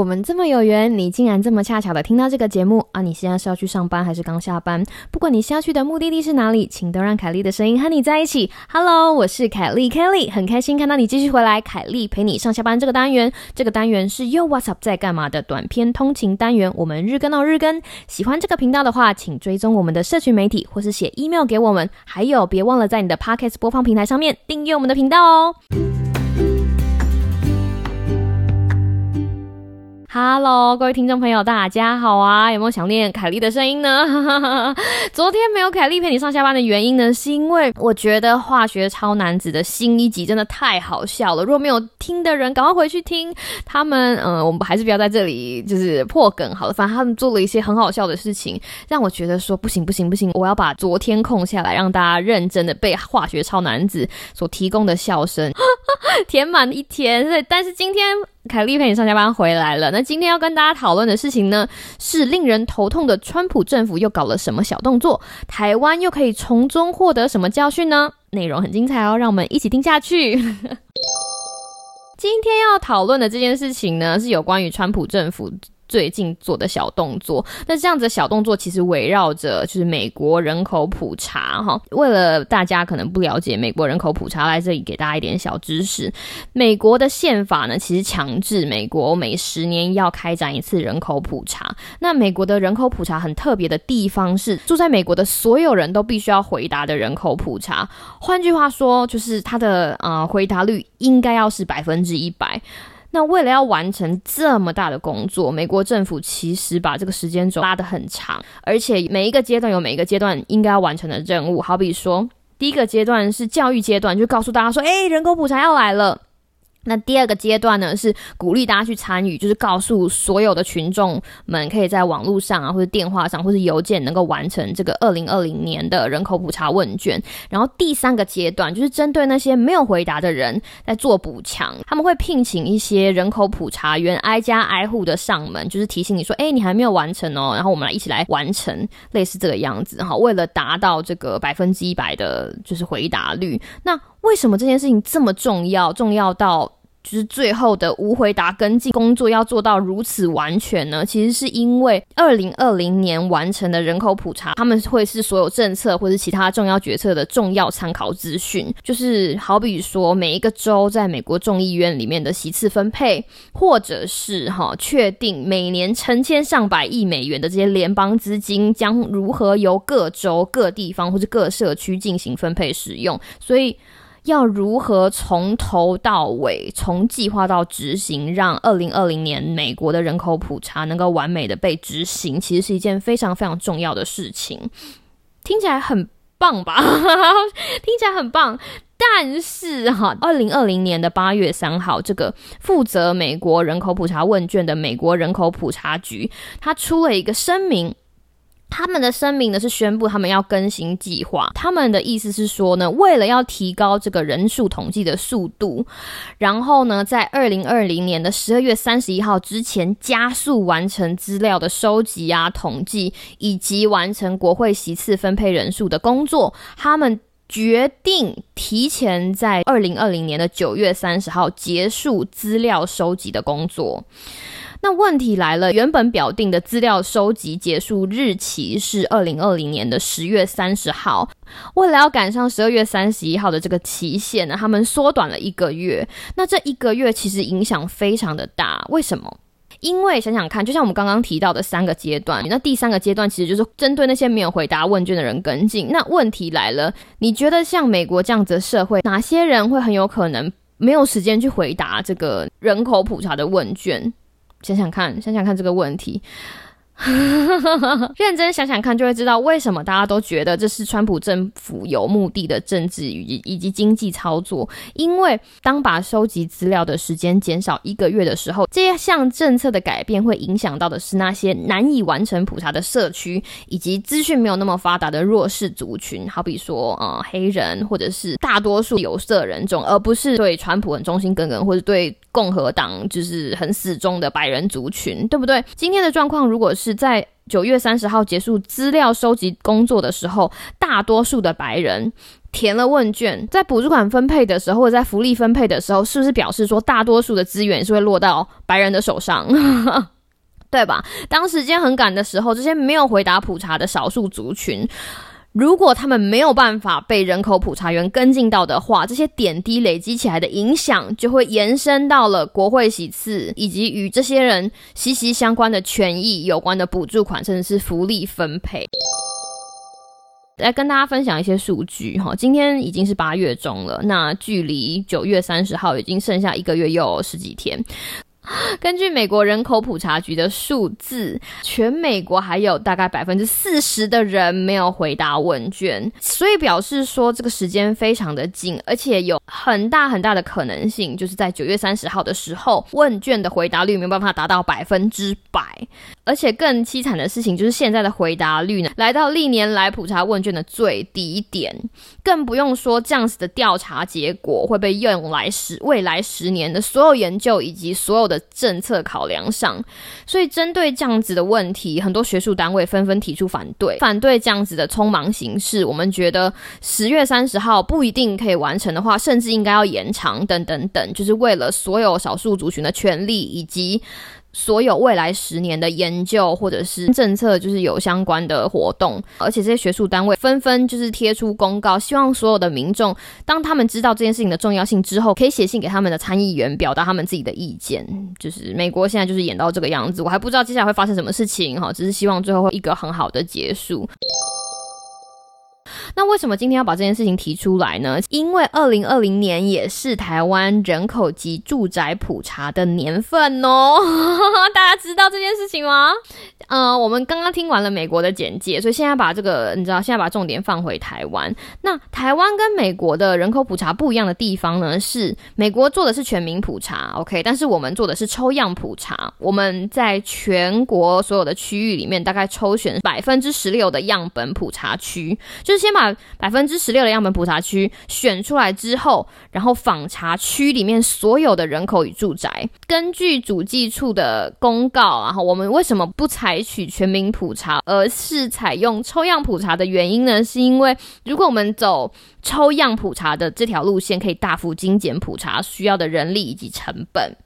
我们这么有缘，你竟然这么恰巧的听到这个节目啊！你现在是要去上班还是刚下班？不管你下去的目的地是哪里，请都让凯莉的声音和你在一起。Hello，我是凯莉 Kelly，很开心看到你继续回来。凯莉陪你上下班这个单元，这个单元是 Yo What's Up 在干嘛的短篇通勤单元，我们日更到日更。喜欢这个频道的话，请追踪我们的社群媒体，或是写 email 给我们。还有，别忘了在你的 Podcast 播放平台上面订阅我们的频道哦。Hello，各位听众朋友，大家好啊！有没有想念凯莉的声音呢？昨天没有凯莉陪你上下班的原因呢，是因为我觉得《化学超男子》的新一集真的太好笑了。如果没有听的人，赶快回去听。他们，嗯，我们还是不要在这里就是破梗好了。反正他们做了一些很好笑的事情，让我觉得说不行不行不行，我要把昨天空下来，让大家认真的被《化学超男子》所提供的笑声 填满一天。对但是今天。凯莉陪你上下班回来了。那今天要跟大家讨论的事情呢，是令人头痛的川普政府又搞了什么小动作？台湾又可以从中获得什么教训呢？内容很精彩哦，让我们一起听下去。今天要讨论的这件事情呢，是有关于川普政府。最近做的小动作，那这样子的小动作其实围绕着就是美国人口普查哈。为了大家可能不了解美国人口普查，来这里给大家一点小知识。美国的宪法呢，其实强制美国每十年要开展一次人口普查。那美国的人口普查很特别的地方是，住在美国的所有人都必须要回答的人口普查。换句话说，就是它的呃回答率应该要是百分之一百。那为了要完成这么大的工作，美国政府其实把这个时间轴拉得很长，而且每一个阶段有每一个阶段应该要完成的任务。好比说，第一个阶段是教育阶段，就告诉大家说，诶，人口普查要来了。那第二个阶段呢，是鼓励大家去参与，就是告诉所有的群众们，可以在网络上啊，或者电话上，或者邮件，能够完成这个二零二零年的人口普查问卷。然后第三个阶段，就是针对那些没有回答的人，在做补强。他们会聘请一些人口普查员，挨家挨户的上门，就是提醒你说，哎，你还没有完成哦，然后我们来一起来完成，类似这个样子哈。为了达到这个百分之一百的，就是回答率，那。为什么这件事情这么重要？重要到就是最后的无回答跟进工作要做到如此完全呢？其实是因为二零二零年完成的人口普查，他们会是所有政策或者其他重要决策的重要参考资讯。就是好比说，每一个州在美国众议院里面的席次分配，或者是哈确定每年成千上百亿美元的这些联邦资金将如何由各州、各地方或者各社区进行分配使用，所以。要如何从头到尾，从计划到执行，让二零二零年美国的人口普查能够完美的被执行，其实是一件非常非常重要的事情。听起来很棒吧？听起来很棒，但是哈，二零二零年的八月三号，这个负责美国人口普查问卷的美国人口普查局，他出了一个声明。他们的声明呢是宣布他们要更新计划，他们的意思是说呢，为了要提高这个人数统计的速度，然后呢，在二零二零年的十二月三十一号之前加速完成资料的收集啊、统计，以及完成国会席次分配人数的工作，他们决定提前在二零二零年的九月三十号结束资料收集的工作。那问题来了，原本表定的资料收集结束日期是二零二零年的十月三十号，为了要赶上十二月三十一号的这个期限呢，他们缩短了一个月。那这一个月其实影响非常的大，为什么？因为想想看，就像我们刚刚提到的三个阶段，那第三个阶段其实就是针对那些没有回答问卷的人跟进。那问题来了，你觉得像美国这样子的社会，哪些人会很有可能没有时间去回答这个人口普查的问卷？想想看，想想看这个问题。认真想想看，就会知道为什么大家都觉得这是川普政府有目的的政治以及以及经济操作。因为当把收集资料的时间减少一个月的时候，这项政策的改变会影响到的是那些难以完成普查的社区，以及资讯没有那么发达的弱势族群，好比说呃黑人或者是大多数有色人种，而不是对川普很忠心耿耿或者对共和党就是很死忠的白人族群，对不对？今天的状况如果是。在九月三十号结束资料收集工作的时候，大多数的白人填了问卷，在补助款分配的时候，或者在福利分配的时候，是不是表示说大多数的资源是会落到白人的手上？对吧？当时间很赶的时候，这些没有回答普查的少数族群。如果他们没有办法被人口普查员跟进到的话，这些点滴累积起来的影响就会延伸到了国会席次，以及与这些人息息相关的权益有关的补助款，甚至是福利分配。来跟大家分享一些数据哈，今天已经是八月中了，那距离九月三十号已经剩下一个月又十几天。根据美国人口普查局的数字，全美国还有大概百分之四十的人没有回答问卷，所以表示说这个时间非常的紧，而且有很大很大的可能性，就是在九月三十号的时候，问卷的回答率没有办法达到百分之百。而且更凄惨的事情就是，现在的回答率呢，来到历年来普查问卷的最低点，更不用说这样子的调查结果会被用来十未来十年的所有研究以及所有的政策考量上。所以，针对这样子的问题，很多学术单位纷纷提出反对，反对这样子的匆忙形式。我们觉得十月三十号不一定可以完成的话，甚至应该要延长，等等等，就是为了所有少数族群的权利以及。所有未来十年的研究或者是政策，就是有相关的活动，而且这些学术单位纷纷就是贴出公告，希望所有的民众，当他们知道这件事情的重要性之后，可以写信给他们的参议员，表达他们自己的意见。就是美国现在就是演到这个样子，我还不知道接下来会发生什么事情哈，只是希望最后会一个很好的结束。那为什么今天要把这件事情提出来呢？因为二零二零年也是台湾人口及住宅普查的年份哦。大家知道这件事情吗？呃，我们刚刚听完了美国的简介，所以现在把这个你知道，现在把重点放回台湾。那台湾跟美国的人口普查不一样的地方呢，是美国做的是全民普查，OK，但是我们做的是抽样普查。我们在全国所有的区域里面，大概抽选百分之十六的样本普查区，就是先把。百分之十六的样本普查区选出来之后，然后访查区里面所有的人口与住宅，根据主计处的公告，然后我们为什么不采取全民普查，而是采用抽样普查的原因呢？是因为如果我们走抽样普查的这条路线，可以大幅精简普查需要的人力以及成本。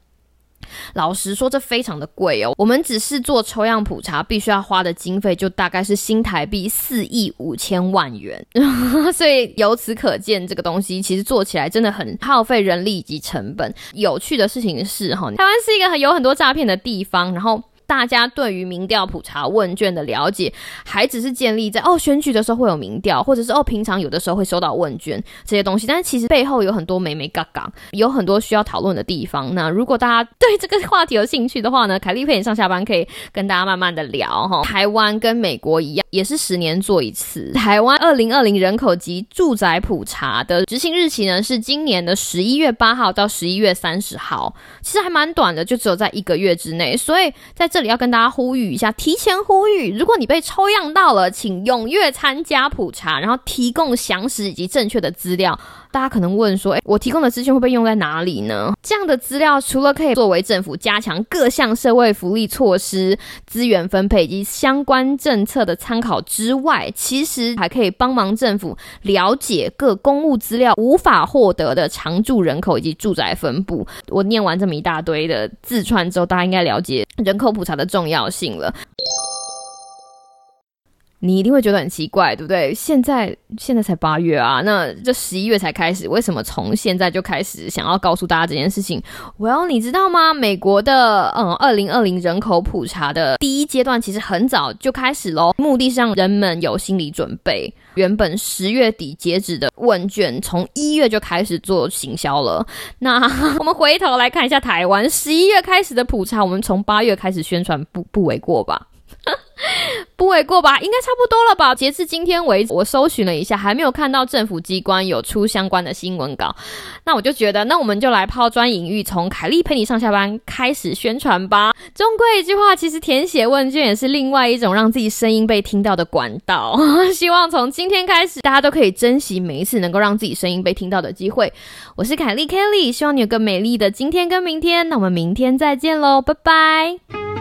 老实说，这非常的贵哦。我们只是做抽样普查，必须要花的经费就大概是新台币四亿五千万元。所以由此可见，这个东西其实做起来真的很耗费人力以及成本。有趣的事情是，哈，台湾是一个有很多诈骗的地方，然后。大家对于民调普查问卷的了解，还只是建立在哦选举的时候会有民调，或者是哦平常有的时候会收到问卷这些东西。但是其实背后有很多美美嘎嘎，有很多需要讨论的地方。那如果大家对这个话题有兴趣的话呢，凯丽陪你上下班可以跟大家慢慢的聊哈。台湾跟美国一样，也是十年做一次。台湾二零二零人口及住宅普查的执行日期呢是今年的十一月八号到十一月三十号，其实还蛮短的，就只有在一个月之内。所以在这里要跟大家呼吁一下，提前呼吁，如果你被抽样到了，请踊跃参加普查，然后提供详实以及正确的资料。大家可能问说，诶，我提供的资讯会被用在哪里呢？这样的资料除了可以作为政府加强各项社会福利措施、资源分配以及相关政策的参考之外，其实还可以帮忙政府了解各公务资料无法获得的常住人口以及住宅分布。我念完这么一大堆的自串之后，大家应该了解人口普查的重要性了。你一定会觉得很奇怪，对不对？现在现在才八月啊，那这十一月才开始，为什么从现在就开始想要告诉大家这件事情？Well，你知道吗？美国的嗯，二零二零人口普查的第一阶段其实很早就开始喽，目的是让人们有心理准备。原本十月底截止的问卷，从一月就开始做行销了。那我们回头来看一下台湾十一月开始的普查，我们从八月开始宣传，不不为过吧？不为过吧，应该差不多了吧。截至今天为止，我搜寻了一下，还没有看到政府机关有出相关的新闻稿。那我就觉得，那我们就来抛砖引玉，从凯莉陪你上下班开始宣传吧。终归一句话，其实填写问卷也是另外一种让自己声音被听到的管道。希望从今天开始，大家都可以珍惜每一次能够让自己声音被听到的机会。我是凯莉 Kelly，希望你有个美丽的今天跟明天。那我们明天再见喽，拜拜。